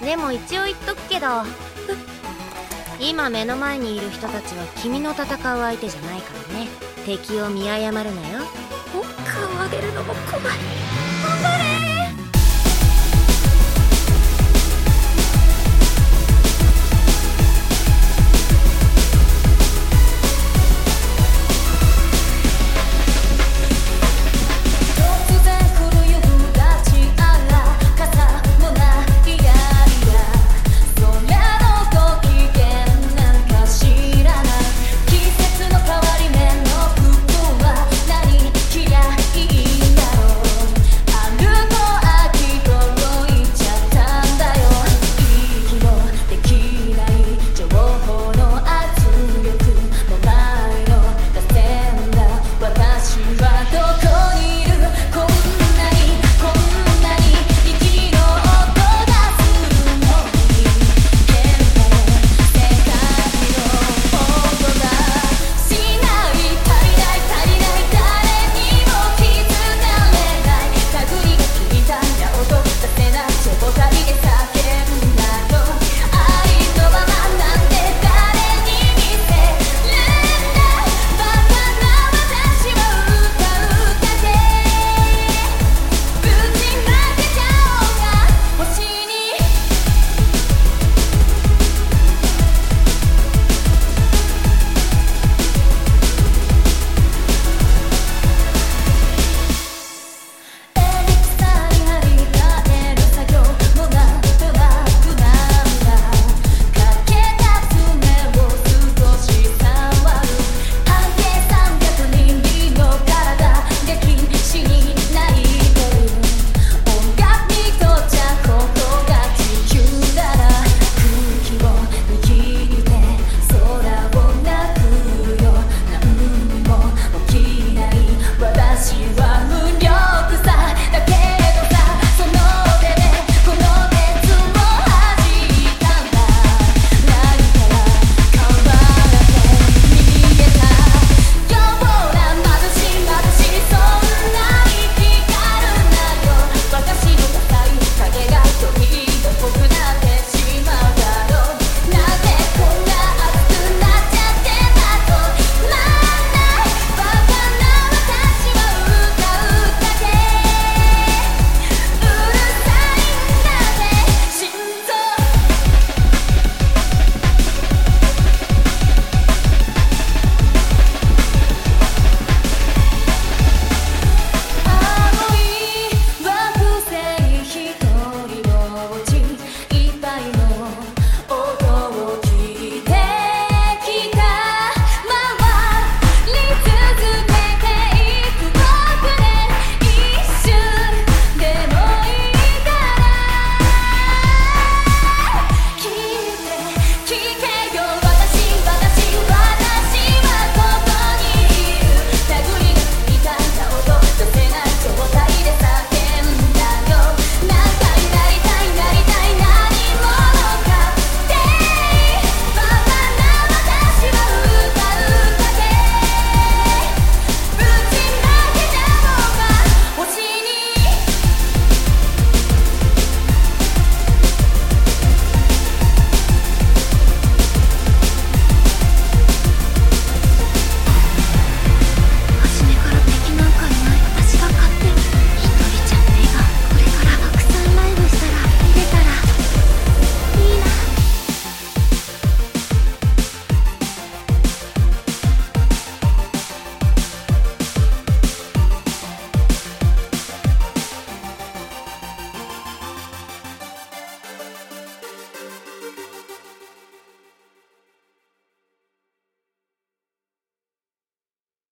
でも一応言っとくけど。今目の前にいる人たちは君の戦う相手じゃないからね。敵を見誤るなよ。お顔上げるのも怖い。頑張れ。